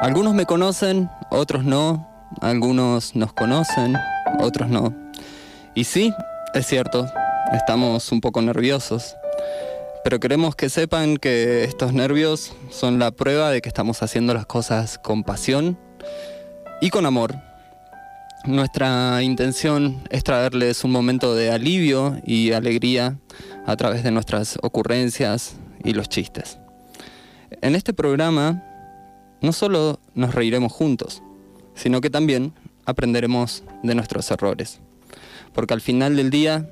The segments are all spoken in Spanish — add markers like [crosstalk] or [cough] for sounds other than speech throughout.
Algunos me conocen, otros no, algunos nos conocen, otros no. Y sí, es cierto, estamos un poco nerviosos, pero queremos que sepan que estos nervios son la prueba de que estamos haciendo las cosas con pasión y con amor. Nuestra intención es traerles un momento de alivio y alegría a través de nuestras ocurrencias y los chistes. En este programa no solo nos reiremos juntos, sino que también aprenderemos de nuestros errores. Porque al final del día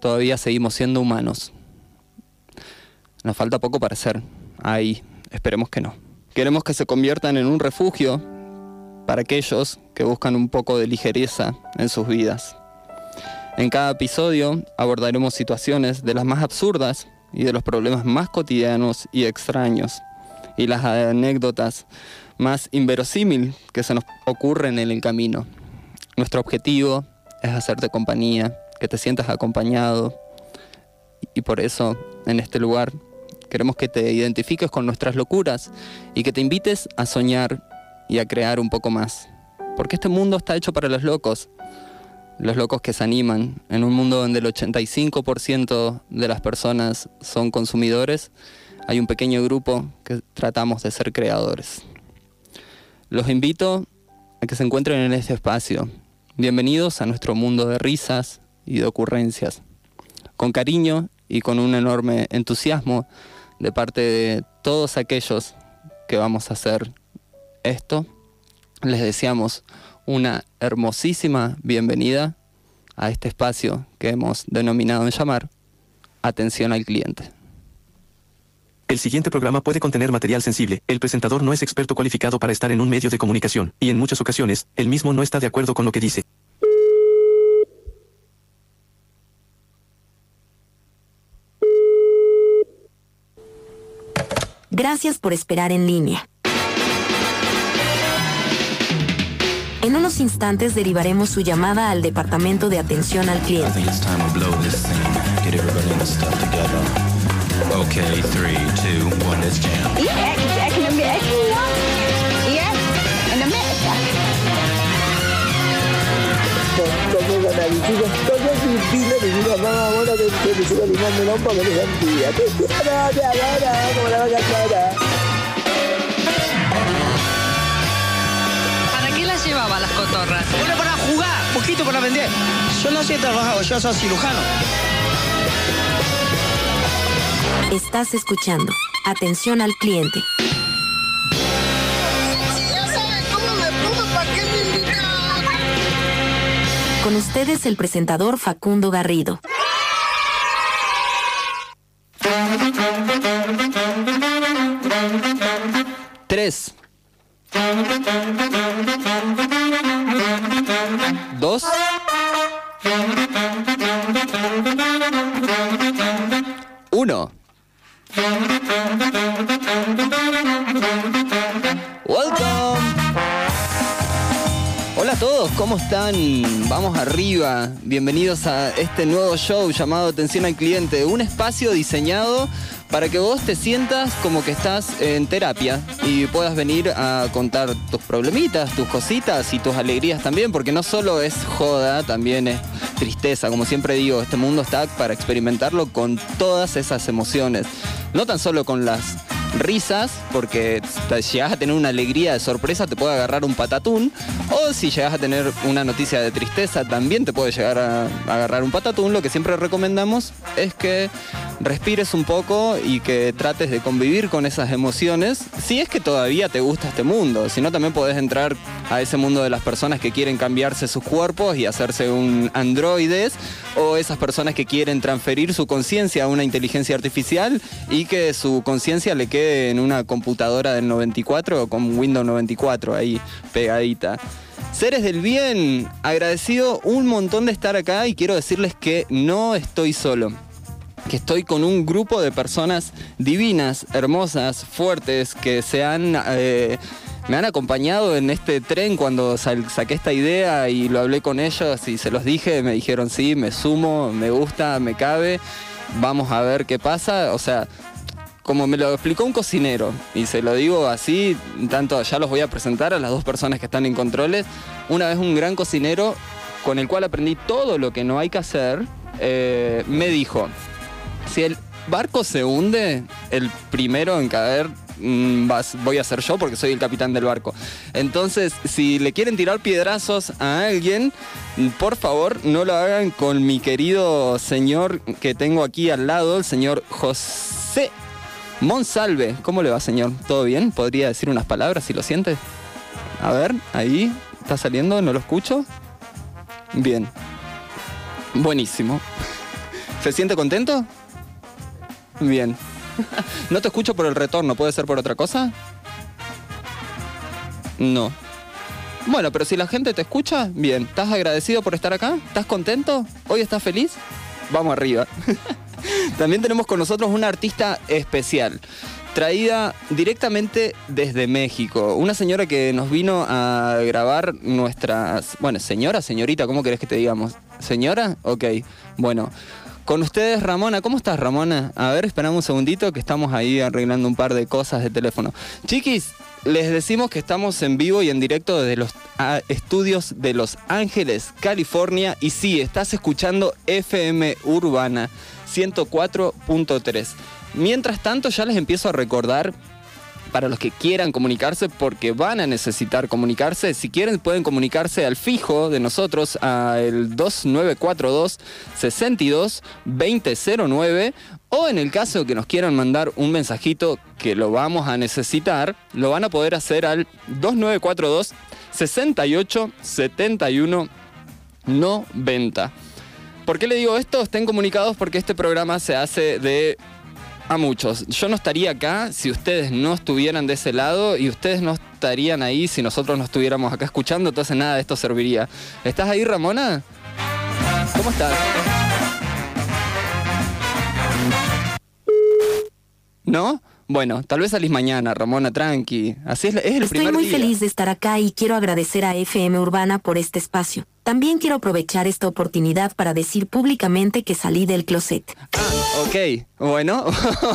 todavía seguimos siendo humanos. Nos falta poco para ser. Ahí, esperemos que no. Queremos que se conviertan en un refugio para aquellos que buscan un poco de ligereza en sus vidas. En cada episodio abordaremos situaciones de las más absurdas y de los problemas más cotidianos y extraños y las anécdotas más inverosímil que se nos ocurren en el camino. Nuestro objetivo es hacerte compañía, que te sientas acompañado y por eso en este lugar queremos que te identifiques con nuestras locuras y que te invites a soñar y a crear un poco más. Porque este mundo está hecho para los locos, los locos que se animan, en un mundo donde el 85% de las personas son consumidores hay un pequeño grupo que tratamos de ser creadores. Los invito a que se encuentren en este espacio. Bienvenidos a nuestro mundo de risas y de ocurrencias. Con cariño y con un enorme entusiasmo de parte de todos aquellos que vamos a hacer esto, les deseamos una hermosísima bienvenida a este espacio que hemos denominado en llamar Atención al cliente. El siguiente programa puede contener material sensible. El presentador no es experto cualificado para estar en un medio de comunicación, y en muchas ocasiones, él mismo no está de acuerdo con lo que dice. Gracias por esperar en línea. En unos instantes derivaremos su llamada al Departamento de Atención al Cliente. Okay, three, two, one, let's jam. Yeah, Yeah, in America. Como analizamos todo Filipinas y una mamá buena que se siga limando un poco de sentía. Te quiero, te adoro, como la vaca clara. ¿Para qué las llevaba las cotorras? Bueno, para jugar, poquito para vender. Yo no sé trabajar, yo soy cirujano. Estás escuchando. Atención al cliente. Ya saben cómo me pongo, ¿para qué me invitan? Con ustedes el presentador Facundo Garrido. Tres. Vamos arriba. Bienvenidos a este nuevo show llamado Atención al Cliente, un espacio diseñado para que vos te sientas como que estás en terapia y puedas venir a contar tus problemitas, tus cositas y tus alegrías también, porque no solo es joda, también es tristeza. Como siempre digo, este mundo está para experimentarlo con todas esas emociones. No tan solo con las risas, porque llegas a tener una alegría de sorpresa te puede agarrar un patatún, o si llegas a tener una noticia de tristeza también te puede llegar a, a agarrar un patatún. Lo que siempre recomendamos es que respires un poco y que trates de convivir con esas emociones, si es que todavía te gusta este mundo, si no también podés entrar a ese mundo de las personas que quieren cambiarse sus cuerpos y hacerse un androides, o esas personas que quieren transferir su conciencia a una inteligencia artificial y que su conciencia le quede en una computadora del 94 o con Windows 94 ahí pegadita. Seres del bien, agradecido un montón de estar acá y quiero decirles que no estoy solo que estoy con un grupo de personas divinas, hermosas, fuertes, que se han... eh, me han acompañado en este tren cuando saqué esta idea y lo hablé con ellos y se los dije, me dijeron sí, me sumo, me gusta, me cabe, vamos a ver qué pasa. O sea, como me lo explicó un cocinero, y se lo digo así, tanto ya los voy a presentar a las dos personas que están en controles, una vez un gran cocinero con el cual aprendí todo lo que no hay que hacer, eh, me dijo, si el barco se hunde, el primero en caer mm, vas- voy a ser yo porque soy el capitán del barco. Entonces, si le quieren tirar piedrazos a alguien, mm, por favor no lo hagan con mi querido señor que tengo aquí al lado, el señor José Monsalve. ¿Cómo le va, señor? ¿Todo bien? ¿Podría decir unas palabras si lo siente? A ver, ahí, ¿está saliendo? ¿No lo escucho? Bien. Buenísimo. [laughs] ¿Se siente contento? Bien. No te escucho por el retorno, ¿puede ser por otra cosa? No. Bueno, pero si la gente te escucha, bien. ¿Estás agradecido por estar acá? ¿Estás contento? ¿Hoy estás feliz? Vamos arriba. [laughs] También tenemos con nosotros una artista especial, traída directamente desde México. Una señora que nos vino a grabar nuestras... Bueno, señora, señorita, ¿cómo querés que te digamos? ¿Señora? Ok, bueno. Con ustedes, Ramona. ¿Cómo estás, Ramona? A ver, esperamos un segundito que estamos ahí arreglando un par de cosas de teléfono. Chiquis, les decimos que estamos en vivo y en directo desde los ah, estudios de Los Ángeles, California. Y sí, estás escuchando FM Urbana 104.3. Mientras tanto, ya les empiezo a recordar para los que quieran comunicarse, porque van a necesitar comunicarse. Si quieren, pueden comunicarse al fijo de nosotros, al 2942 62 2009. O en el caso que nos quieran mandar un mensajito que lo vamos a necesitar, lo van a poder hacer al 2942 68 71 90. ¿Por qué le digo esto? Estén comunicados porque este programa se hace de a muchos. Yo no estaría acá si ustedes no estuvieran de ese lado y ustedes no estarían ahí si nosotros no estuviéramos acá escuchando, entonces nada de esto serviría. ¿Estás ahí, Ramona? ¿Cómo estás? ¿No? Bueno, tal vez salís mañana, Ramona, tranqui. Así es, es el Estoy primer muy día. feliz de estar acá y quiero agradecer a FM Urbana por este espacio. También quiero aprovechar esta oportunidad para decir públicamente que salí del closet. Ok, bueno,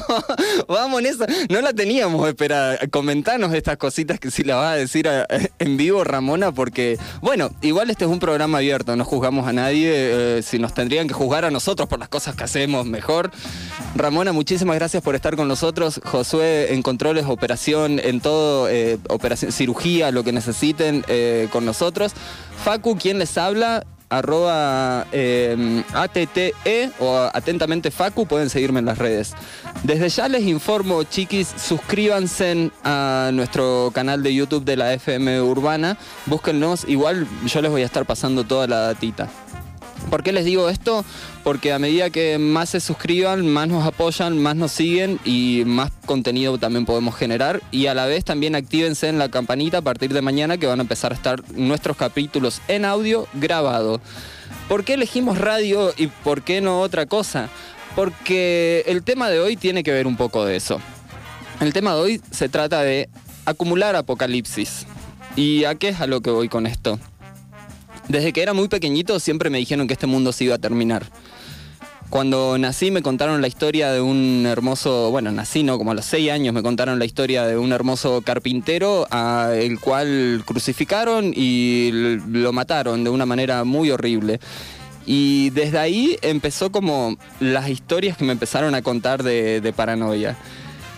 [laughs] vamos en esa. No la teníamos esperada. Comentanos estas cositas que si la vas a decir a- en vivo, Ramona, porque, bueno, igual este es un programa abierto, no juzgamos a nadie. eh, si nos tendrían que juzgar a nosotros por las cosas que hacemos, mejor. Ramona, muchísimas gracias por estar con nosotros. Josué, en controles, operación, en todo, eh, operación, cirugía, lo que necesiten eh, con nosotros. Facu, ¿quién les habla? Arroba eh, ATTE o atentamente Facu, pueden seguirme en las redes. Desde ya les informo, chiquis, suscríbanse a nuestro canal de YouTube de la FM Urbana, búsquennos, igual yo les voy a estar pasando toda la datita. ¿Por qué les digo esto? Porque a medida que más se suscriban, más nos apoyan, más nos siguen y más contenido también podemos generar. Y a la vez también actívense en la campanita a partir de mañana que van a empezar a estar nuestros capítulos en audio grabado. ¿Por qué elegimos radio y por qué no otra cosa? Porque el tema de hoy tiene que ver un poco de eso. El tema de hoy se trata de acumular apocalipsis. ¿Y a qué es a lo que voy con esto? Desde que era muy pequeñito siempre me dijeron que este mundo se iba a terminar. Cuando nací me contaron la historia de un hermoso, bueno, nací no, como a los seis años me contaron la historia de un hermoso carpintero a el cual crucificaron y lo mataron de una manera muy horrible. Y desde ahí empezó como las historias que me empezaron a contar de, de paranoia.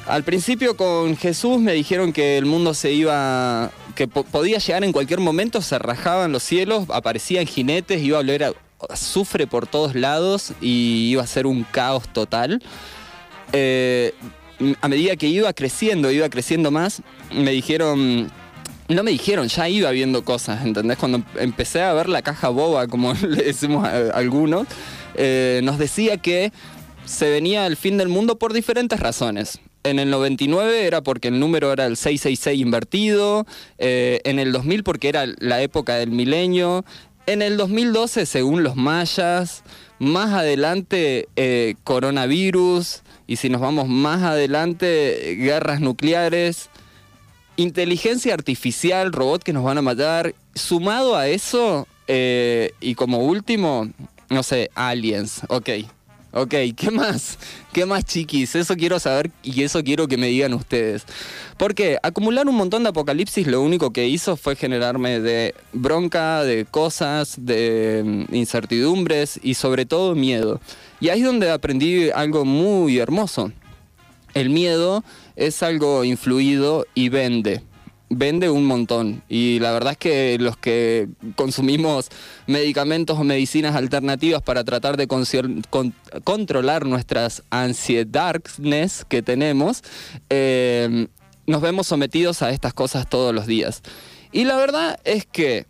Al principio con Jesús me dijeron que el mundo se iba, que po- podía llegar en cualquier momento, se rajaban los cielos, aparecían jinetes, iba a oler a azufre por todos lados y iba a ser un caos total. Eh, a medida que iba creciendo, iba creciendo más, me dijeron, no me dijeron, ya iba viendo cosas, ¿entendés? Cuando empecé a ver la caja boba, como [laughs] le decimos a, a algunos, eh, nos decía que se venía el fin del mundo por diferentes razones. En el 99 era porque el número era el 666 invertido, eh, en el 2000 porque era la época del milenio, en el 2012 según los mayas, más adelante eh, coronavirus, y si nos vamos más adelante, guerras nucleares, inteligencia artificial, robot que nos van a matar. Sumado a eso, eh, y como último, no sé, aliens, ok. Ok, ¿qué más? ¿Qué más, chiquis? Eso quiero saber y eso quiero que me digan ustedes. Porque acumular un montón de apocalipsis lo único que hizo fue generarme de bronca, de cosas, de mm, incertidumbres y sobre todo miedo. Y ahí es donde aprendí algo muy hermoso. El miedo es algo influido y vende vende un montón. Y la verdad es que los que consumimos medicamentos o medicinas alternativas para tratar de controlar nuestras ansiedades que tenemos, eh, nos vemos sometidos a estas cosas todos los días. Y la verdad es que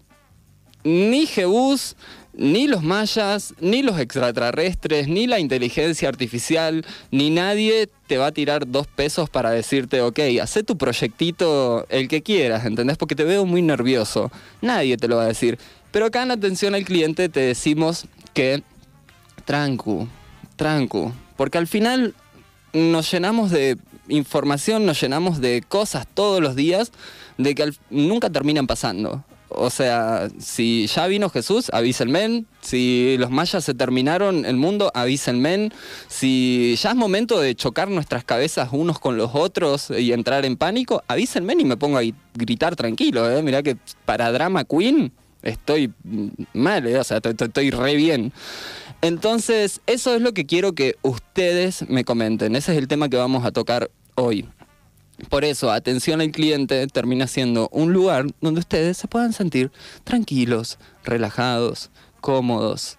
ni Jebus ni los mayas, ni los extraterrestres, ni la inteligencia artificial, ni nadie te va a tirar dos pesos para decirte, ok, haz tu proyectito el que quieras, ¿entendés? Porque te veo muy nervioso. Nadie te lo va a decir. Pero acá en atención al cliente te decimos que trancu, trancu, porque al final nos llenamos de información, nos llenamos de cosas todos los días de que nunca terminan pasando. O sea, si ya vino Jesús, avísenme. Si los mayas se terminaron el mundo, avísenme. Si ya es momento de chocar nuestras cabezas unos con los otros y entrar en pánico, avísenme y me pongo a gritar tranquilo. ¿eh? Mirá que para Drama Queen estoy mal, ¿eh? o sea, estoy re bien. Entonces, eso es lo que quiero que ustedes me comenten. Ese es el tema que vamos a tocar hoy. Por eso, atención al cliente termina siendo un lugar donde ustedes se puedan sentir tranquilos, relajados, cómodos.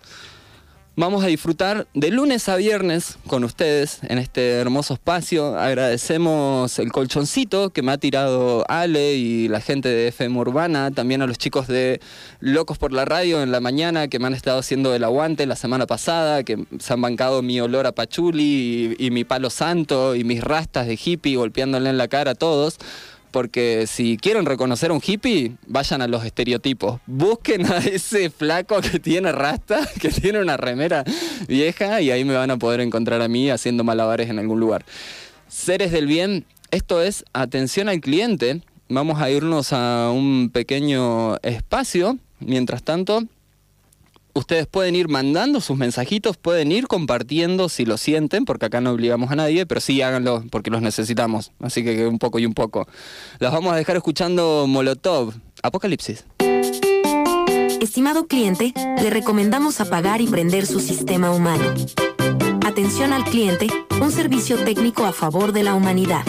Vamos a disfrutar de lunes a viernes con ustedes en este hermoso espacio. Agradecemos el colchoncito que me ha tirado Ale y la gente de FM Urbana, también a los chicos de Locos por la Radio en la mañana que me han estado haciendo el aguante la semana pasada, que se han bancado mi olor a pachuli y, mi palo santo y mis rastas de hippie golpeándole en la cara a todos porque si quieren reconocer a un hippie, vayan a los estereotipos. Busquen a ese flaco que tiene rasta, [laughs] que tiene una remera vieja, y ahí me van a poder encontrar a mí haciendo malabares en algún lugar. Seres del bien, esto es atención al cliente. Vamos a irnos a un pequeño espacio. Mientras tanto, ustedes pueden ir mandando sus mensajitos, pueden ir compartiendo si lo sienten, porque acá no obligamos a nadie, pero sí háganlo porque los necesitamos. Así que un poco y un poco. Los vamos a dejar escuchando Molotov, Apocalipsis. Estimado cliente, le recomendamos apagar y prender su sistema humano. Atención al cliente, un servicio técnico a favor de la humanidad.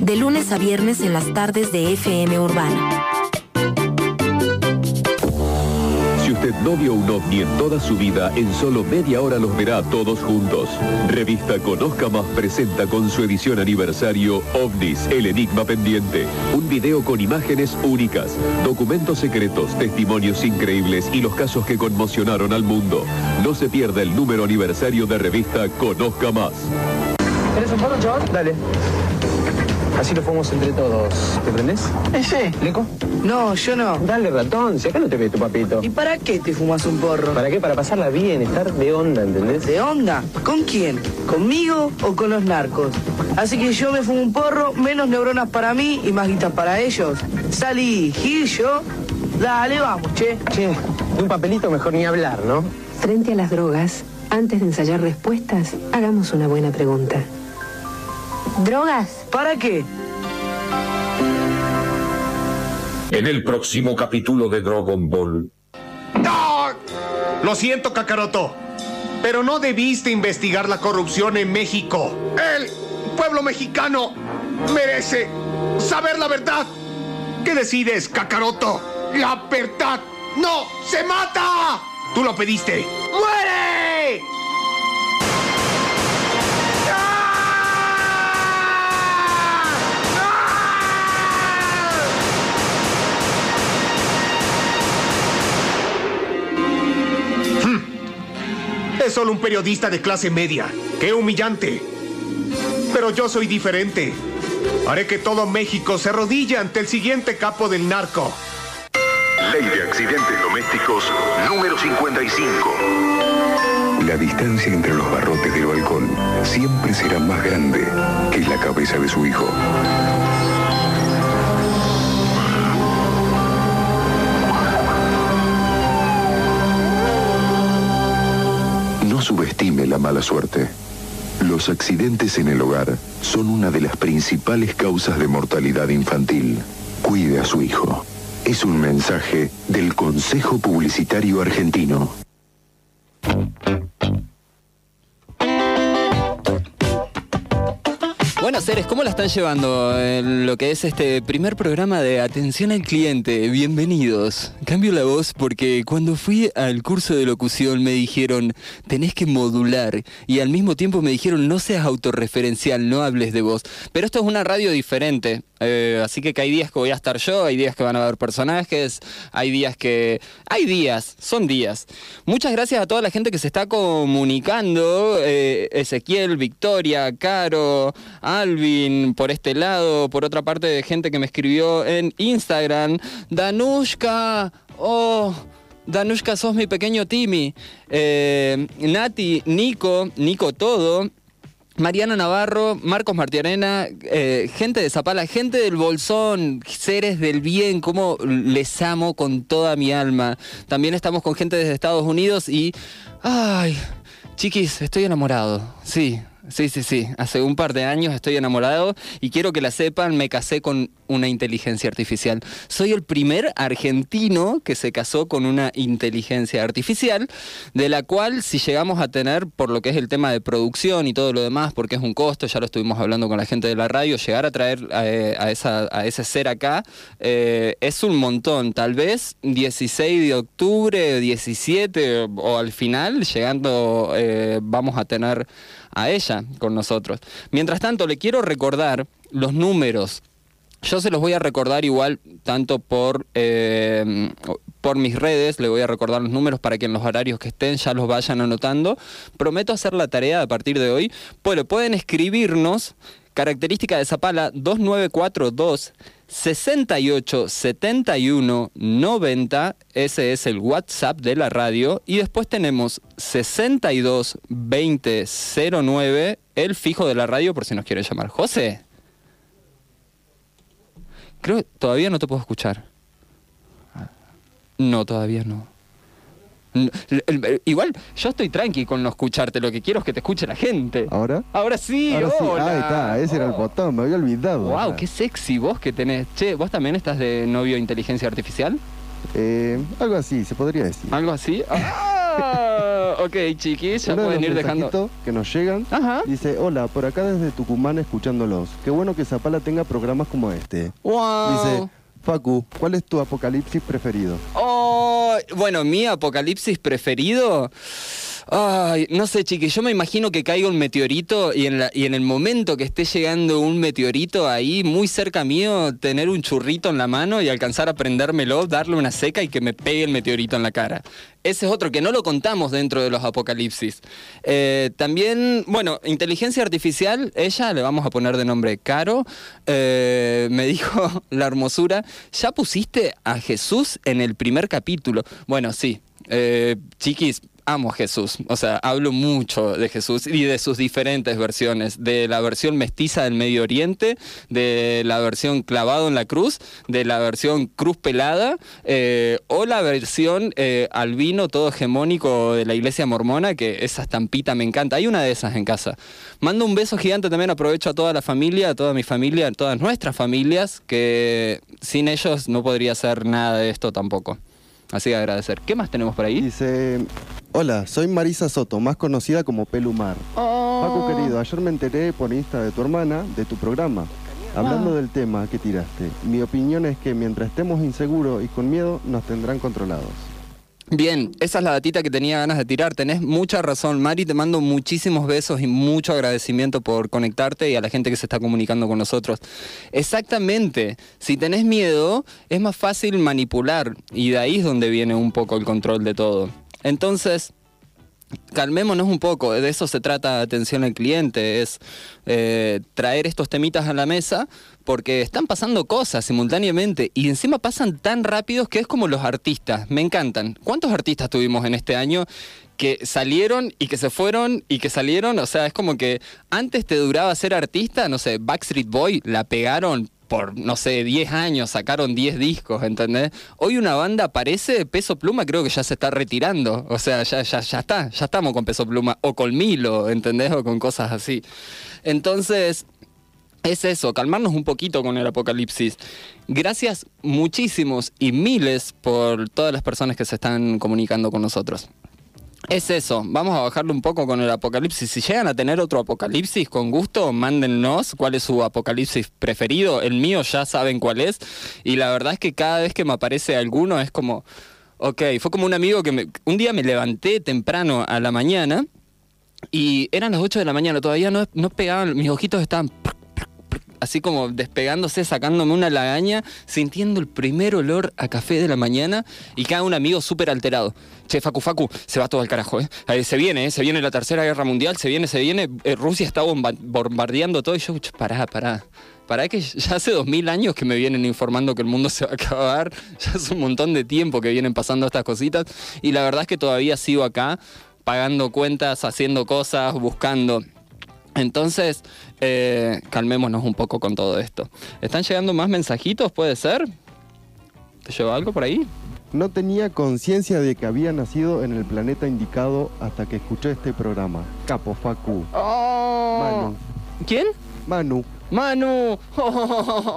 De lunes a viernes en las tardes de FM Urbana. Usted no vio un ovni en toda su vida, en solo media hora los verá todos juntos. Revista Conozca Más presenta con su edición aniversario OVNIS, el enigma pendiente. Un video con imágenes únicas, documentos secretos, testimonios increíbles y los casos que conmocionaron al mundo. No se pierda el número aniversario de revista Conozca Más. ¿Eres un porro, chaval? Dale. Así lo fumamos entre todos. ¿Te prendés? Eh, sí. ¿Leco? No, yo no. Dale, ratón, si acá no te ve tu papito. ¿Y para qué te fumas un porro? ¿Para qué? Para pasarla bien, estar de onda, ¿entendés? ¿De onda? ¿Con quién? ¿Conmigo o con los narcos? Así que yo me fumo un porro, menos neuronas para mí y más guitas para ellos. Salí, Gil, yo. Dale, vamos, che. Che, de un papelito mejor ni hablar, ¿no? Frente a las drogas, antes de ensayar respuestas, hagamos una buena pregunta. ¿Drogas? ¿Para qué? En el próximo capítulo de Dragon Ball. ¡No! Lo siento, Kakaroto. Pero no debiste investigar la corrupción en México. El pueblo mexicano merece saber la verdad. ¿Qué decides, Kakaroto? La verdad no se mata. Tú lo pediste. ¡Muere! Es solo un periodista de clase media. ¡Qué humillante! Pero yo soy diferente. Haré que todo México se arrodille ante el siguiente capo del narco. Ley de accidentes domésticos número 55. La distancia entre los barrotes del balcón siempre será más grande que la cabeza de su hijo. Subestime la mala suerte. Los accidentes en el hogar son una de las principales causas de mortalidad infantil. Cuide a su hijo. Es un mensaje del Consejo Publicitario Argentino. Bueno, seres, ¿cómo la están llevando lo que es este primer programa de atención al cliente? Bienvenidos. Cambio la voz porque cuando fui al curso de locución me dijeron, tenés que modular. Y al mismo tiempo me dijeron, no seas autorreferencial, no hables de vos. Pero esto es una radio diferente. Eh, así que, hay días que voy a estar yo, hay días que van a haber personajes, hay días que... Hay días, son días. Muchas gracias a toda la gente que se está comunicando. eh, Ezequiel, Victoria, Caro, Alvin, por este lado, por otra parte de gente que me escribió en Instagram. Danushka, oh... Danushka, sos mi pequeño Timmy. Eh, Nati, Nico, Nico todo. Mariana Navarro, Marcos Martiarena, eh, gente de Zapala, gente del Bolsón, seres del bien, como les amo con toda mi alma. También estamos con gente desde Estados Unidos y... ¡Ay! Chiquis, estoy enamorado. Sí, sí, sí, sí. Hace un par de años estoy enamorado y quiero que la sepan, me casé con una inteligencia artificial. Soy el primer argentino que se casó con una inteligencia artificial, de la cual si llegamos a tener, por lo que es el tema de producción y todo lo demás, porque es un costo, ya lo estuvimos hablando con la gente de la radio, llegar a traer eh, a, esa, a ese ser acá eh, es un montón. Tal vez 16 de octubre, 17 o al final, llegando, eh, vamos a tener a ella con nosotros. Mientras tanto, le quiero recordar los números yo se los voy a recordar igual, tanto por, eh, por mis redes, le voy a recordar los números para que en los horarios que estén ya los vayan anotando. Prometo hacer la tarea a partir de hoy. Bueno, pueden escribirnos, característica de Zapala 2942 68 71 90, ese es el WhatsApp de la radio, y después tenemos 62 20 09, el fijo de la radio por si nos quieren llamar. José. Creo que todavía no te puedo escuchar. No, todavía no. Igual, yo estoy tranqui con no escucharte, lo que quiero es que te escuche la gente. ¿Ahora? Ahora sí, Ahora sí. hola. Ahí está, ese era el botón, me había olvidado. Wow, qué sexy vos que tenés. Che, ¿vos también estás de novio inteligencia artificial? Eh, algo así, se podría decir. ¿Algo así? Ah, ok, chiquis, ya Uno de pueden los ir dejando. que nos llegan dice, hola, por acá desde Tucumán escuchándolos. Qué bueno que Zapala tenga programas como este. Wow. Dice, Facu, ¿cuál es tu apocalipsis preferido? Oh, bueno, mi apocalipsis preferido. Ay, no sé, chiqui, yo me imagino que caiga un meteorito y en, el momento que esté llegando un meteorito ahí, muy cerca mío, tener un churrito en la mano y alcanzar a prendérmelo, darle una seca y que me pegue el meteorito en la cara. Ese es otro que no lo contamos dentro de los apocalipsis. Eh, también, bueno, inteligencia artificial, ella le vamos a poner de nombre Caro, eh, me [laughs] dijo la hermosura, ¿ya pusiste a Jesús en el primer capítulo? Bueno, sí, eh, chiquis, amo Jesús, o sea, hablo mucho de Jesús y de sus diferentes versiones, de la versión mestiza del Medio Oriente, de la versión clavado en la cruz, de la versión cruz pelada, eh, o la versión eh, albino todo hegemónico de la iglesia mormona, que esa estampita me encanta, hay una de esas en casa. Mando un beso gigante también, aprovecho a toda la familia, a toda mi familia, a todas nuestras familias, que sin ellos no podría ser nada de esto tampoco. Así que agradecer. ¿Qué más tenemos por ahí? Dice, hola, soy Marisa Soto, más conocida como Pelumar. Oh. Facu querido, ayer me enteré por Insta de tu hermana de tu programa. Hablando del tema que tiraste, mi opinión es que mientras estemos inseguros y con miedo, nos tendrán controlados. Bien, esa es la datita que tenía ganas de tirar. Tenés mucha razón, Mari. Te mando muchísimos besos y mucho agradecimiento por conectarte y a la gente que se está comunicando con nosotros. Exactamente. Si tenés miedo, es más fácil manipular y de ahí es donde viene un poco el control de todo. Entonces, calmémonos un poco, de eso se trata atención al cliente, es eh, traer estos temitas a la mesa porque están pasando cosas simultáneamente y encima pasan tan rápidos que es como los artistas, me encantan. ¿Cuántos artistas tuvimos en este año que salieron y que se fueron y que salieron? O sea, es como que antes te duraba ser artista, no sé, Backstreet Boy la pegaron por, no sé, 10 años sacaron 10 discos, ¿entendés? Hoy una banda parece Peso Pluma, creo que ya se está retirando. O sea, ya, ya, ya está, ya estamos con Peso Pluma, o con Milo, ¿entendés? O con cosas así. Entonces, es eso, calmarnos un poquito con el apocalipsis. Gracias muchísimos y miles por todas las personas que se están comunicando con nosotros. Es eso, vamos a bajarle un poco con el apocalipsis. Si llegan a tener otro apocalipsis, con gusto, mándennos cuál es su apocalipsis preferido. El mío ya saben cuál es. Y la verdad es que cada vez que me aparece alguno es como, ok, fue como un amigo que me, un día me levanté temprano a la mañana y eran las 8 de la mañana, todavía no, no pegaban, mis ojitos estaban así como despegándose, sacándome una lagaña, sintiendo el primer olor a café de la mañana y cada un amigo súper alterado. Che, Facu, Facu, se va todo al carajo, ¿eh? Se viene, ¿eh? Se viene la tercera guerra mundial, se viene, se viene. eh, Rusia está bomba- bombardeando todo y yo, "Che, pará, pará. Pará que ya hace dos mil años que me vienen informando que el mundo [laughs] se va a acabar. Ya es un montón de tiempo que vienen pasando estas cositas. Y la verdad es que todavía sigo acá, pagando cuentas, haciendo cosas, buscando. Entonces, eh, calmémonos un poco con todo esto. ¿Están llegando más mensajitos? ¿Puede ser? ¿Te lleva algo por ahí? No tenía conciencia de que había nacido en el planeta indicado hasta que escuché este programa. Capo Facu. Manu. ¿Quién? Manu. Manu,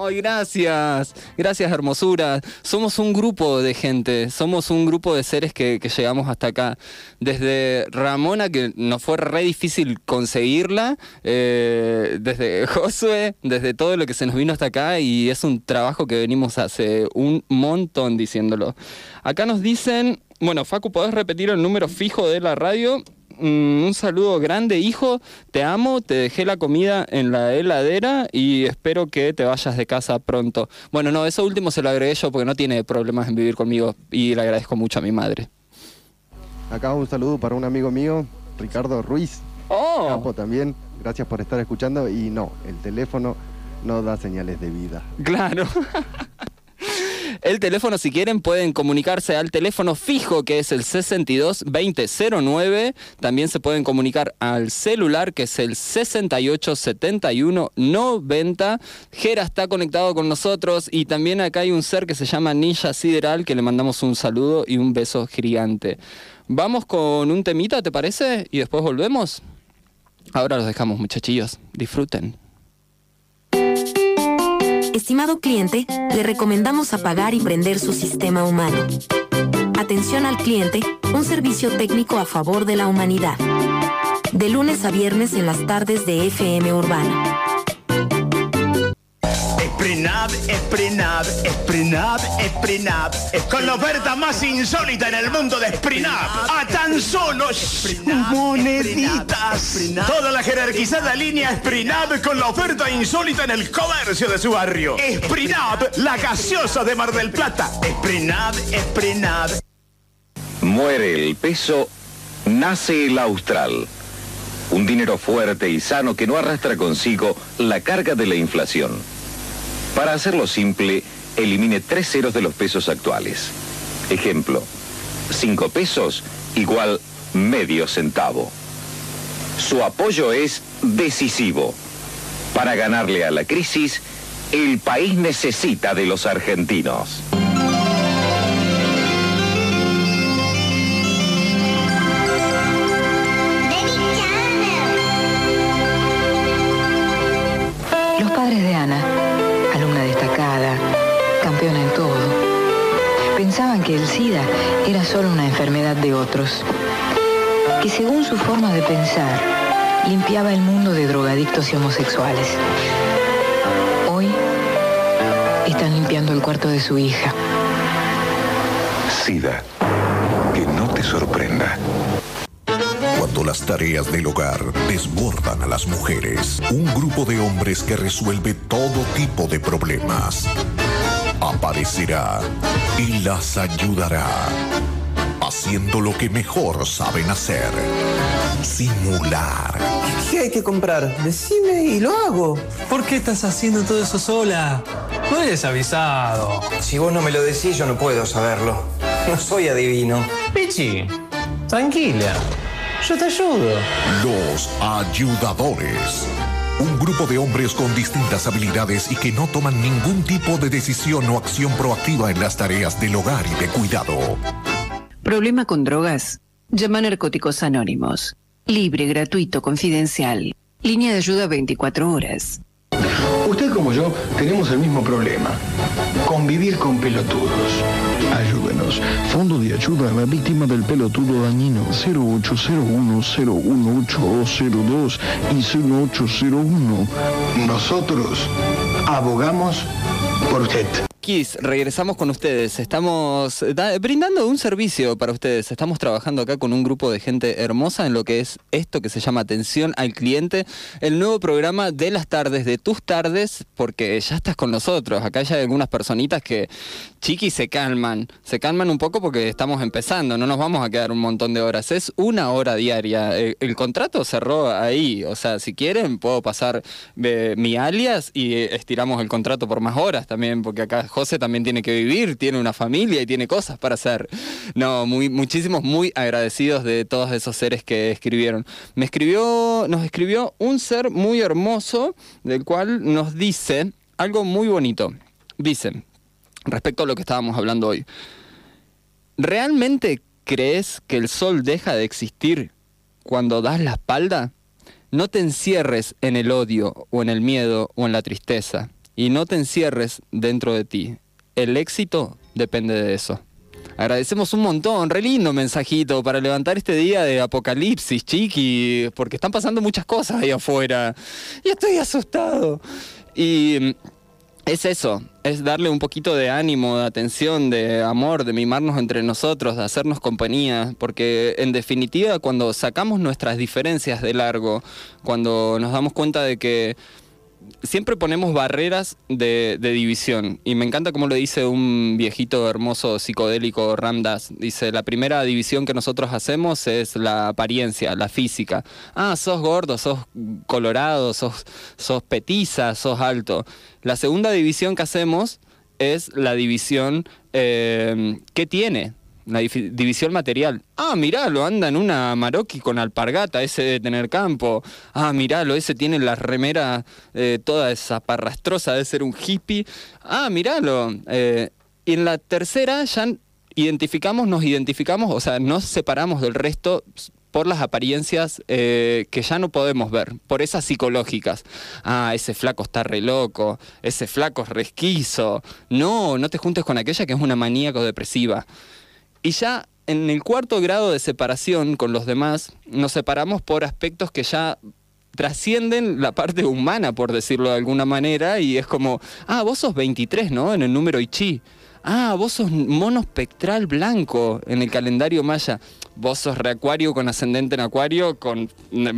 ¡Ay, [laughs] gracias, gracias hermosura. Somos un grupo de gente, somos un grupo de seres que, que llegamos hasta acá. Desde Ramona, que nos fue re difícil conseguirla, eh, desde [laughs] Josué, desde todo lo que se nos vino hasta acá y es un trabajo que venimos hace un montón diciéndolo. Acá nos dicen, bueno, Facu, ¿podés repetir el número fijo de la radio? Un saludo grande, hijo. Te amo, te dejé la comida en la heladera y espero que te vayas de casa pronto. Bueno, no, eso último se lo agregué yo porque no tiene problemas en vivir conmigo y le agradezco mucho a mi madre. Acá un saludo para un amigo mío, Ricardo Ruiz. Oh. Capo también. Gracias por estar escuchando. Y no, el teléfono no da señales de vida. Claro. [laughs] El teléfono, si quieren, pueden comunicarse al teléfono fijo que es el 62 2009. También se pueden comunicar al celular que es el 68 71 90. Jera está conectado con nosotros y también acá hay un ser que se llama Ninja Sideral que le mandamos un saludo y un beso gigante. Vamos con un temita, ¿te parece? Y después volvemos. Ahora los dejamos, muchachillos. Disfruten. Estimado cliente, le recomendamos apagar y prender su sistema humano. Atención al cliente, un servicio técnico a favor de la humanidad. De lunes a viernes en las tardes de FM Urbana. Esprinab, Esprinab, Esprinab, Esprinab. Con la oferta más insólita en el mundo de Esprinab. A tan solo moneditas. Toda la jerarquizada línea Esprinab con la oferta insólita en el comercio de su barrio. Esprinab, la gaseosa de Mar del Plata. Esprinab, Esprinab. Muere el peso, nace el austral. Un dinero fuerte y sano que no arrastra consigo la carga de la inflación. Para hacerlo simple, elimine tres ceros de los pesos actuales. Ejemplo, 5 pesos igual medio centavo. Su apoyo es decisivo. Para ganarle a la crisis, el país necesita de los argentinos. Su forma de pensar, limpiaba el mundo de drogadictos y homosexuales. Hoy están limpiando el cuarto de su hija. SIDA. Que no te sorprenda. Cuando las tareas del hogar desbordan a las mujeres, un grupo de hombres que resuelve todo tipo de problemas aparecerá y las ayudará, haciendo lo que mejor saben hacer, simular. ¿Qué hay que comprar? Decime y lo hago. ¿Por qué estás haciendo todo eso sola? No eres avisado. Si vos no me lo decís, yo no puedo saberlo. No soy adivino. Pichi, tranquila. Yo te ayudo. Los ayudadores. Un grupo de hombres con distintas habilidades y que no toman ningún tipo de decisión o acción proactiva en las tareas del hogar y de cuidado. ¿Problema con drogas? Llama a Narcóticos Anónimos. Libre, gratuito, confidencial. Línea de ayuda 24 horas. Usted como yo tenemos el mismo problema. Convivir con pelotudos. Ayúdenos. Fondo de ayuda a la víctima del pelotudo dañino 0801-018-02 y 0801. Nosotros abogamos por usted. Kiss, regresamos con ustedes. Estamos da- brindando un servicio para ustedes. Estamos trabajando acá con un grupo de gente hermosa en lo que es esto que se llama Atención al Cliente, el nuevo programa de las tardes, de tus tardes, porque ya estás con nosotros. Acá hay algunas personitas que, chiqui, se calman. Se calman un poco porque estamos empezando, no nos vamos a quedar un montón de horas. Es una hora diaria. El, el contrato cerró ahí. O sea, si quieren, puedo pasar eh, mi alias y eh, estiramos el contrato por más horas también, porque acá José también tiene que vivir, tiene una familia y tiene cosas para hacer. No, muy, muchísimos muy agradecidos de todos esos seres que escribieron. Me escribió, nos escribió un ser muy hermoso, del cual nos dice algo muy bonito. Dice, respecto a lo que estábamos hablando hoy. ¿Realmente crees que el sol deja de existir cuando das la espalda? No te encierres en el odio o en el miedo o en la tristeza y no te encierres dentro de ti. El éxito depende de eso. Agradecemos un montón, re lindo mensajito para levantar este día de apocalipsis, chiqui, porque están pasando muchas cosas ahí afuera. Y estoy asustado. Y mm, es eso, es darle un poquito de ánimo, de atención, de amor, de mimarnos entre nosotros, de hacernos compañía, porque en definitiva cuando sacamos nuestras diferencias de largo, cuando nos damos cuenta de que siempre ponemos barreras de, división. Y me encanta como lo dice un viejito hermoso psicodélico, Ramdas. Dice, la primera división que nosotros hacemos es la apariencia, la física. Ah, sos gordo, sos colorado, sos, sos petiza, sos alto. La segunda división que hacemos es la división eh, ¿qué tiene? La división material. Ah, miralo, anda en una Maroki con alpargata, ese debe tener campo. Ah, miralo, ese tiene la remera eh, toda esa parrastrosa, debe ser un hippie. Ah, miralo. eh, y en la tercera ya identificamos, nos identificamos, o sea, nos separamos del resto por las apariencias eh, que ya no podemos ver, por esas psicológicas. Ah, ese flaco está re loco, ese flaco es resquizo. No, no te juntes con aquella que es una maníaco depresiva. Y ya en el cuarto grado de separación con los demás, nos separamos por aspectos que ya trascienden la parte humana, por decirlo de alguna manera, y es como, ah, vos sos 23, ¿no? En el número Ichi. Ah, vos sos mono espectral blanco en el calendario maya. Vos sos reacuario con ascendente en acuario, con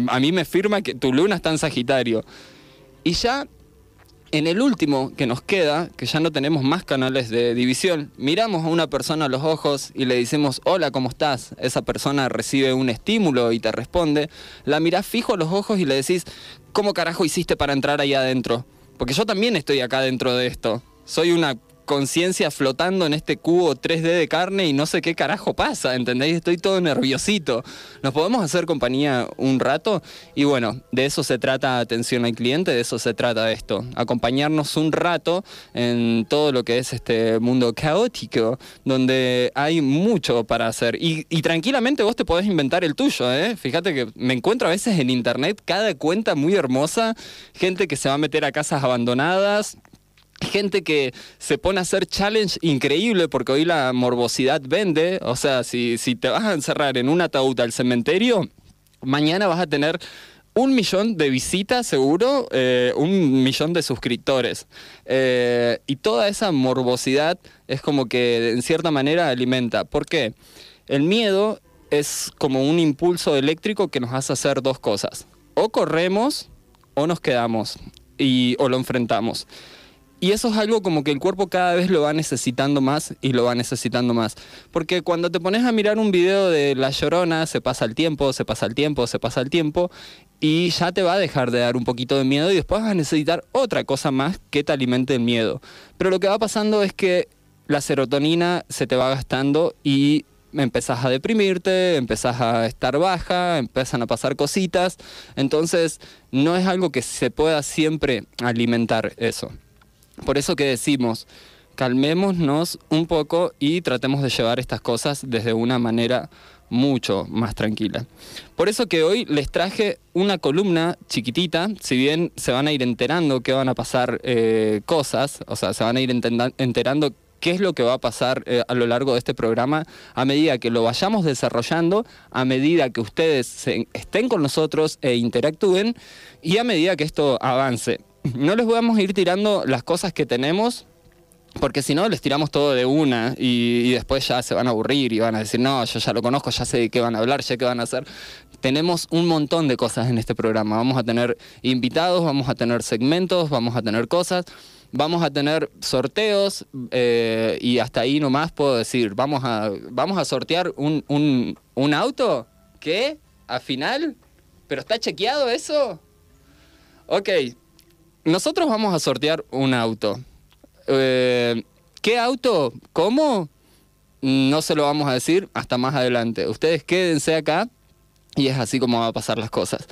a mí me firma que tu luna está en Sagitario. Y ya en el último que nos queda, que ya no tenemos más canales de división, miramos a una persona a los ojos y le decimos, hola, ¿cómo estás? Esa persona recibe un estímulo y te responde. La mirás fijo a los ojos y le decís, ¿cómo carajo hiciste para entrar ahí adentro? Porque yo también estoy acá dentro de esto. Soy una conciencia flotando en este cubo 3D de carne y no sé qué carajo pasa, ¿entendéis? Estoy todo nerviosito. ¿Nos podemos hacer compañía un rato? Y bueno, de eso se trata atención al cliente, de eso se trata esto. Acompañarnos un rato en todo lo que es este mundo caótico, donde hay mucho para hacer. Y, tranquilamente vos te podés inventar el tuyo, ¿eh? Fíjate que me encuentro a veces en internet cada cuenta muy hermosa, gente que se va a meter a casas abandonadas, gente que se pone a hacer challenge increíble porque hoy la morbosidad vende. O sea, si, si te vas a encerrar en un ataúd al cementerio, mañana vas a tener un millón de visitas seguro, eh, un millón de suscriptores. Eh, y toda esa morbosidad es como que en cierta manera alimenta. ¿Por qué? El miedo es como un impulso eléctrico que nos hace hacer dos cosas. O corremos o nos quedamos y, o lo enfrentamos. Y eso es algo como que el cuerpo cada vez lo va necesitando más y lo va necesitando más. Porque cuando te pones a mirar un video de La Llorona, se pasa el tiempo, se pasa el tiempo, se pasa el tiempo, y ya te va a dejar de dar un poquito de miedo y después vas a necesitar otra cosa más que te alimente el miedo. Pero lo que va pasando es que la serotonina se te va gastando y empezás a deprimirte, empezás a estar baja, empiezan a pasar cositas. Entonces, no es algo que se pueda siempre alimentar eso. Por eso que decimos, calmémonos un poco y tratemos de llevar estas cosas desde una manera mucho más tranquila. Por eso que hoy les traje una columna chiquitita, si bien se van a ir enterando que van a pasar eh, cosas, o sea, se van a ir enterando qué es lo que va a pasar eh, a lo largo de este programa a medida que lo vayamos desarrollando, a medida que ustedes estén con nosotros e interactúen y a medida que esto avance. No les a ir tirando las cosas que tenemos porque si no, les tiramos todo de una y, después ya se van a aburrir y van a decir, no, yo ya lo conozco, ya sé de qué van a hablar, ya qué van a hacer. Tenemos un montón de cosas en este programa. Vamos a tener invitados, vamos a tener segmentos, vamos a tener cosas, vamos a tener sorteos eh, y hasta ahí nomás puedo decir, vamos a, vamos a sortear un, un, un auto. ¿Qué? ¿A final? ¿Pero está chequeado eso? Ok, nosotros vamos a sortear un auto. Eh, ¿Qué auto? ¿Cómo? No se lo vamos a decir hasta más adelante. Ustedes quédense acá y es así como va a pasar las cosas.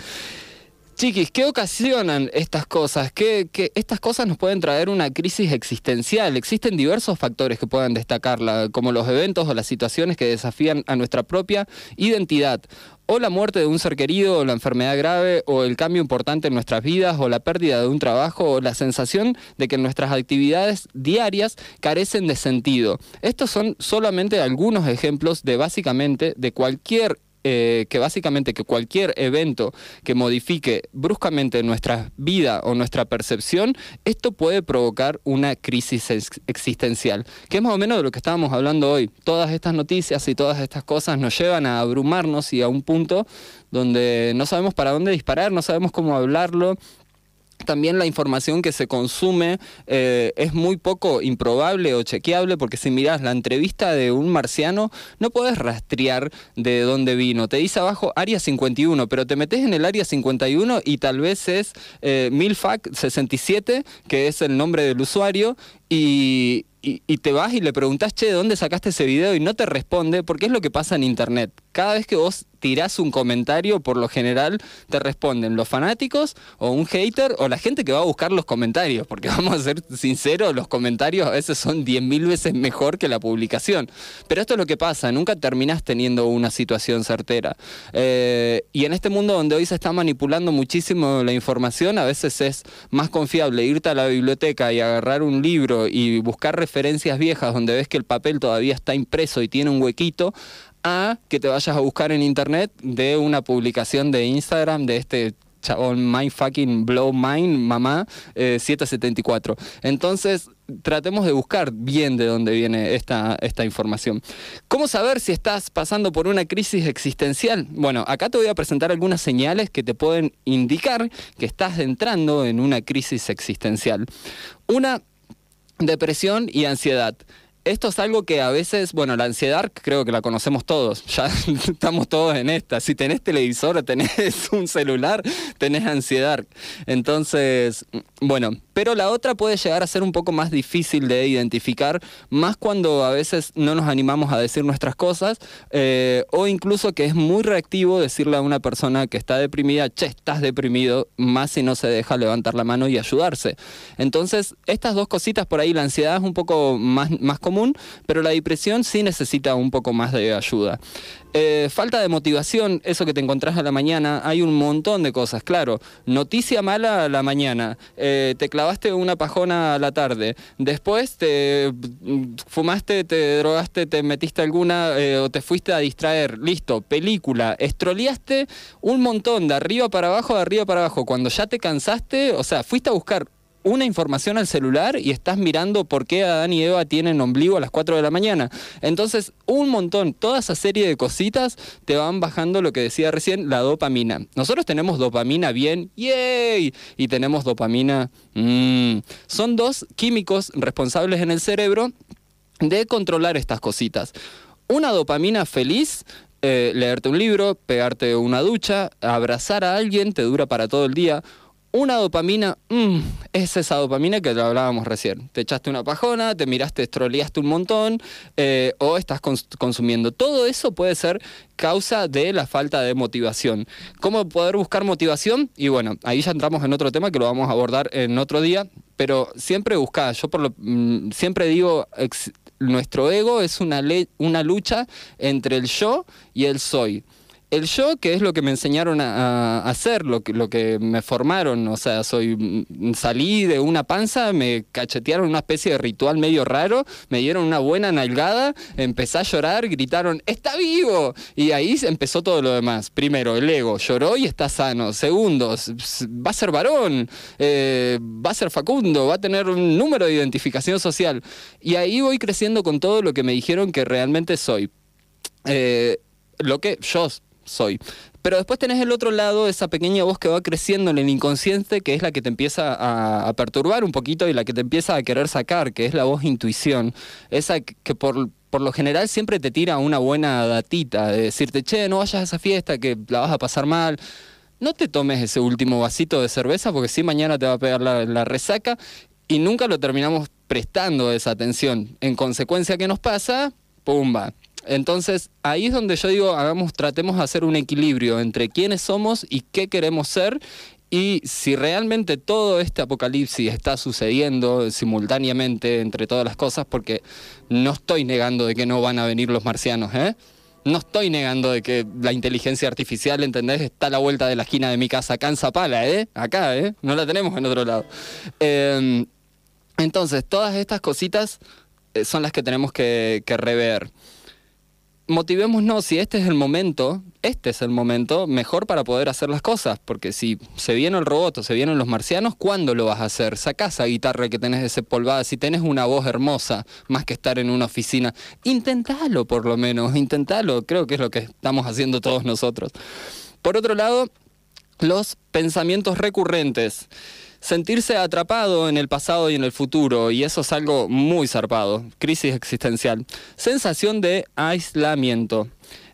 Chiquis, ¿qué ocasionan estas cosas? ¿Qué, estas cosas nos pueden traer una crisis existencial. Existen diversos factores que puedan destacarla, como los eventos o las situaciones que desafían a nuestra propia identidad. O la muerte de un ser querido, o la enfermedad grave, o el cambio importante en nuestras vidas, o la pérdida de un trabajo, o la sensación de que nuestras actividades diarias carecen de sentido. Estos son solamente algunos ejemplos de básicamente de cualquier eh, que básicamente que cualquier evento que modifique bruscamente nuestra vida o nuestra percepción, esto puede provocar una crisis existencial, que es más o menos de lo que estábamos hablando hoy. Todas estas noticias y todas estas cosas nos llevan a abrumarnos y a un punto donde no sabemos para dónde disparar, no sabemos cómo hablarlo, también la información que se consume eh, es muy poco improbable o chequeable porque si miras la entrevista de un marciano no puedes rastrear de dónde vino. Te dice abajo área 51, pero te metes en el área 51 y tal vez es eh, Milfac 67, que es el nombre del usuario, y, te vas y le preguntas, che, ¿de dónde sacaste ese video? Y no te responde, porque es lo que pasa en Internet. Cada vez que vos tirás un comentario, por lo general te responden los fanáticos o un hater o la gente que va a buscar los comentarios, porque [laughs] vamos a ser sinceros, los comentarios a veces son 10.000 veces mejor que la publicación. Pero esto es lo que pasa, nunca terminás teniendo una situación certera. Eh, y en este mundo donde hoy se está manipulando muchísimo la información, a veces es más confiable irte a la biblioteca y agarrar un libro y buscar referencias viejas donde ves que el papel todavía está impreso y tiene un huequito, a que te vayas a buscar en internet de una publicación de Instagram de este chabón My Fucking Blow Mind, mamá, 774. Eh, Entonces, tratemos de buscar bien de dónde viene esta, esta información. ¿Cómo saber si estás pasando por una crisis existencial? Bueno, acá te voy a presentar algunas señales que te pueden indicar que estás entrando en una crisis existencial. Una, depresión y ansiedad esto es algo que a veces, bueno, la ansiedad creo que la conocemos todos, ya [laughs] estamos todos en esta. Si tenés televisor tenés [laughs] un celular, tenés ansiedad. Entonces, bueno, pero la otra puede llegar a ser un poco más difícil de identificar, más cuando a veces no nos animamos a decir nuestras cosas, eh, o incluso que es muy reactivo decirle a una persona que está deprimida, che, estás deprimido, más si no se deja levantar la mano y ayudarse. Entonces, estas dos cositas por ahí, la ansiedad es un poco más, más común, pero la depresión sí necesita un poco más de ayuda. Eh, falta de motivación, eso que te encontrás a la mañana, hay un montón de cosas, claro. Noticia mala a la mañana, eh, te clavaste una pajona a la tarde, después te mm, fumaste, te drogaste, te metiste alguna eh, o te fuiste a distraer, listo, película, estroleaste un montón de arriba para abajo, de arriba para abajo. Cuando ya te cansaste, o sea, fuiste a buscar una información al celular y estás mirando por qué Adán y Eva tienen ombligo a las 4 de la mañana. Entonces, un montón, toda esa serie de cositas te van bajando lo que decía recién, la dopamina. Nosotros tenemos dopamina bien, ¡yay! Y tenemos dopamina, mmm. Son dos químicos responsables en el cerebro de controlar estas cositas. Una dopamina feliz eh, leerte un libro, pegarte una ducha, abrazar a alguien, te dura para todo el día Una dopamina, mm, es esa dopamina que hablábamos recién. Te echaste una pajona, te miraste, estroleaste un montón eh, o estás consumiendo. Todo eso puede ser causa de la falta de motivación. ¿Cómo poder buscar motivación? Y bueno, ahí ya entramos en otro tema que lo vamos a abordar en otro día, pero siempre buscar, yo por lo, mm, siempre digo, nuestro ego es una, una lucha entre el yo y el soy el yo, que es lo que me enseñaron a, hacer, lo que, me formaron, o sea, soy mm, salí de una panza, me cachetearon una especie de ritual medio raro, me dieron una buena nalgada, empecé a llorar, gritaron, ¡está vivo! Y ahí empezó todo lo demás. Primero, el ego lloró y está sano. Segundo, va a ser varón, eh, va a ser facundo, va a tener un número de identificación social. Y ahí voy creciendo con todo lo que me dijeron que realmente soy. Eh, lo que yo soy. Pero después tenés el otro lado, esa pequeña voz que va creciendo en el inconsciente, que es la que te empieza a, perturbar un poquito y la que te empieza a querer sacar, que es la voz intuición. Esa que por, por lo general siempre te tira una buena datita, de decirte, che, no vayas a esa fiesta, que la vas a pasar mal. No te tomes ese último vasito de cerveza porque si mañana te va a pegar la, la resaca y nunca lo terminamos prestando esa atención. En consecuencia, ¿qué nos pasa? Pumba, entonces, ahí es donde yo digo, hagamos, tratemos de hacer un equilibrio entre quiénes somos y qué queremos ser y si realmente todo este apocalipsis está sucediendo simultáneamente entre todas las cosas, porque no estoy negando de que no van a venir los marcianos, ¿eh? No estoy negando de que la inteligencia artificial, ¿entendés? Está a la vuelta de la esquina de mi casa, acá ¿eh? Acá, ¿eh? No la tenemos en otro lado. Em, entonces, todas estas cositas eh, son las que tenemos que rever motivémonos si este es el momento, este es el momento mejor para poder hacer las cosas, porque si se viene el robot o se vienen los marcianos, ¿cuándo lo vas a hacer? Sacás esa guitarra que tenés desempolvada, si tenés una voz hermosa, más que estar en una oficina, intentalo por lo menos, intentalo, creo que es lo que estamos haciendo todos nosotros. Por otro lado, los pensamientos recurrentes sentirse atrapado en el pasado y en el futuro, y eso es algo muy zarpado, crisis existencial, sensación de aislamiento.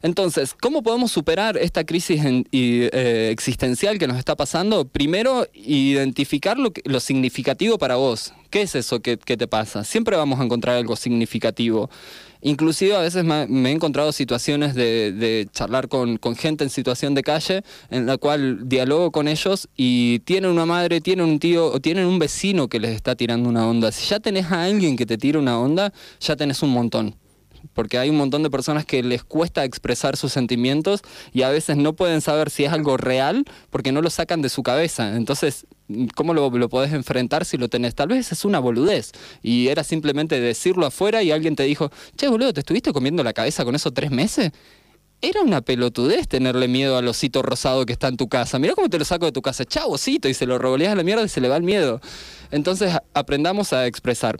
Entonces, ¿cómo podemos superar esta crisis eh, existencial que nos está pasando? Primero, identificar lo, lo significativo para vos. ¿Qué es eso que, te pasa? Siempre vamos a encontrar algo significativo. Inclusive a veces me, he encontrado situaciones de, charlar con, gente en situación de calle en la cual dialogo con ellos y tienen una madre, tienen un tío o tienen un vecino que les está tirando una onda. Si ya tenés a alguien que te tira una onda, ya tenés un montón porque hay un montón de personas que les cuesta expresar sus sentimientos y a veces no pueden saber si es algo real porque no lo sacan de su cabeza. Entonces, ¿cómo lo, lo podés enfrentar si lo tenés? Tal vez es una boludez y era simplemente decirlo afuera y alguien te dijo, che, boludo, ¿te estuviste comiendo la cabeza con eso tres meses? Era una pelotudez tenerle miedo al osito rosado que está en tu casa. Mira cómo te lo saco de tu casa, chao osito, y se lo revoleas a la mierda y se le va el miedo. Entonces aprendamos a expresar.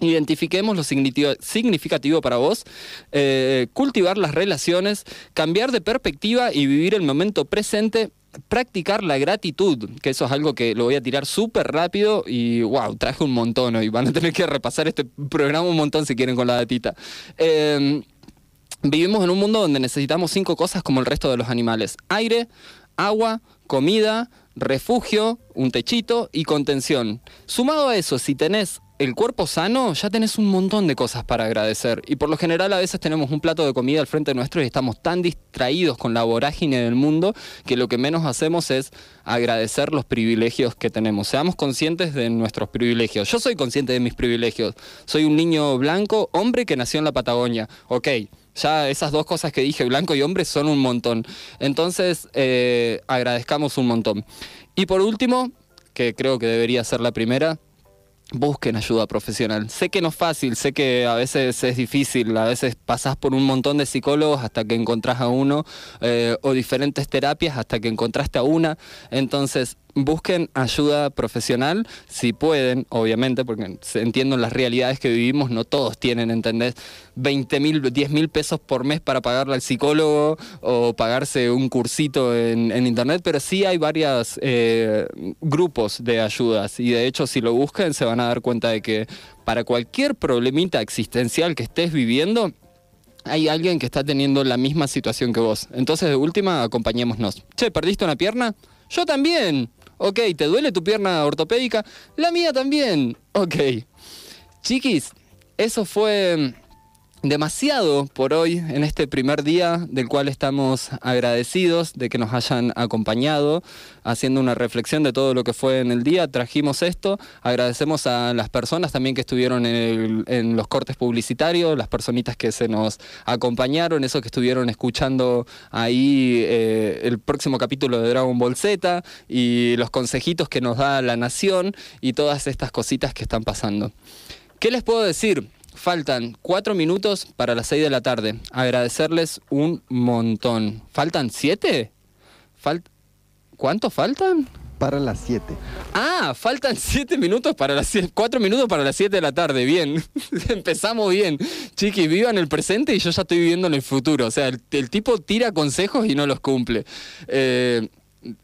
Identifiquemos lo significativo para vos, eh, cultivar las relaciones, cambiar de perspectiva y vivir el momento presente, practicar la gratitud, que eso es algo que lo voy a tirar súper rápido y wow, traje un montón hoy, van a tener que repasar este programa un montón si quieren con la datita. Em, vivimos en un mundo donde necesitamos cinco cosas como el resto de los animales, aire, agua, comida, refugio, un techito y contención. Sumado a eso, si tenés el cuerpo sano, ya tenés un montón de cosas para agradecer. Y por lo general a veces tenemos un plato de comida al frente nuestro y estamos tan distraídos con la vorágine del mundo que lo que menos hacemos es agradecer los privilegios que tenemos. Seamos conscientes de nuestros privilegios. Yo soy consciente de mis privilegios. Soy un niño blanco, hombre que nació en la Patagonia. Ok. Ya esas dos cosas que dije, blanco y hombre, son un montón. Entonces, eh, agradezcamos un montón. Y por último, que creo que debería ser la primera, busquen ayuda profesional. Sé que no es fácil, sé que a veces es difícil, a veces pasás por un montón de psicólogos hasta que encontrás a uno, eh, o diferentes terapias hasta que encontraste a una. Entonces, busquen ayuda profesional si pueden, obviamente, porque entiendo las realidades que vivimos, no todos tienen, ¿entendés? 20 mil, 10 mil pesos por mes para pagarle al psicólogo o pagarse un cursito en, internet, pero sí hay varios eh, grupos de ayudas y de hecho si lo buscan se van a dar cuenta de que para cualquier problemita existencial que estés viviendo, hay alguien que está teniendo la misma situación que vos. Entonces, de última, acompañémonos. Che, ¿perdiste una pierna? Yo también. Ok, ¿te duele tu pierna ortopédica? La mía también. Ok. Chiquis, eso fue demasiado por hoy en este primer día del cual estamos agradecidos de que nos hayan acompañado haciendo una reflexión de todo lo que fue en el día. Trajimos esto, agradecemos a las personas también que estuvieron en, los cortes publicitarios, las personitas que se nos acompañaron, esos que estuvieron escuchando ahí eh, el próximo capítulo de Dragon Ball Z y los consejitos que nos da la nación y todas estas cositas que están pasando. ¿Qué les puedo decir? Faltan cuatro minutos para las seis de la tarde. Agradecerles un montón. ¿Faltan siete? ¿Cuántos faltan? Para las siete. Ah, faltan siete minutos para las siete. Cuatro minutos para las siete de la tarde. Bien. [laughs] Empezamos bien. Chiqui, vivan el presente y yo ya estoy viviendo en el futuro. O sea, el, tipo tira consejos y no los cumple. Eh,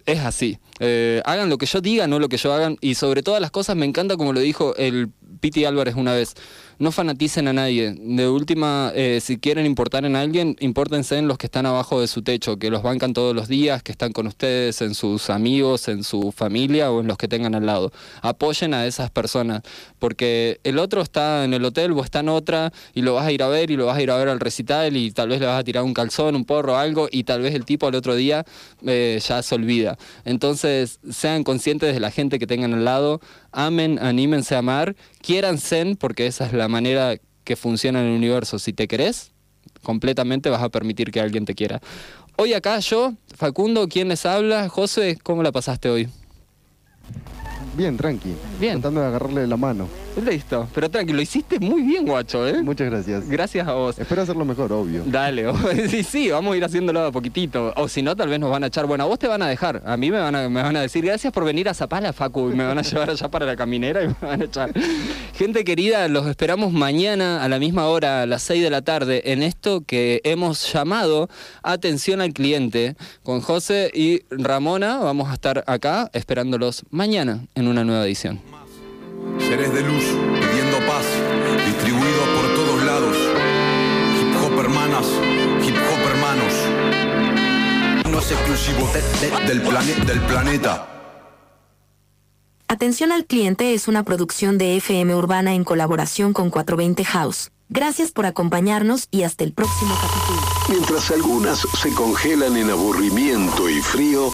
es así. Eh, hagan lo que yo diga, no lo que yo hagan. Y sobre todas las cosas me encanta como lo dijo el Piti Álvarez una vez no fanaticen a nadie. De última, eh, si quieren importar en alguien, impórtense en los que están abajo de su techo, que los bancan todos los días, que están con ustedes, en sus amigos, en su familia o en los que tengan al lado. Apoyen a esas personas, porque el otro está en el hotel o está en otra y lo vas a ir a ver y lo vas a ir a ver al recital y tal vez le vas a tirar un calzón, un porro, algo y tal vez el tipo al otro día eh, ya se olvida. Entonces, sean conscientes de la gente que tengan al lado, amen, anímense a amar, quiéranse, porque esa es la manera que funciona en el universo. Si te querés, completamente vas a permitir que alguien te quiera. Hoy acá yo, Facundo, ¿quién les habla? José, ¿cómo la pasaste hoy? Bien, tranqui. Bien. Tratando de agarrarle la mano. Listo, pero tranquilo, lo hiciste muy bien, guacho, ¿eh? Muchas gracias. Gracias a vos. Espero hacerlo mejor, obvio. Dale, [laughs] sí, sí, vamos a ir haciéndolo a poquitito. O si no, tal vez nos van a echar. Bueno, a vos te van a dejar. A mí me van a, me van a decir gracias por venir a Zapala, Facu, y me van a [laughs] llevar allá para la caminera y me van a echar. Gente querida, los esperamos mañana a la misma hora, a las 6 de la tarde, en esto que hemos llamado Atención al Cliente. Con José y Ramona vamos a estar acá esperándolos mañana en una nueva edición. Seres de luz, pidiendo paz, distribuidos por todos lados. Hip hop hermanas, hip hop hermanos. No es exclusivo del, del planeta. Atención al cliente es una producción de FM Urbana en colaboración con 420 House. Gracias por acompañarnos y hasta el próximo capítulo. Mientras algunas se congelan en aburrimiento y frío,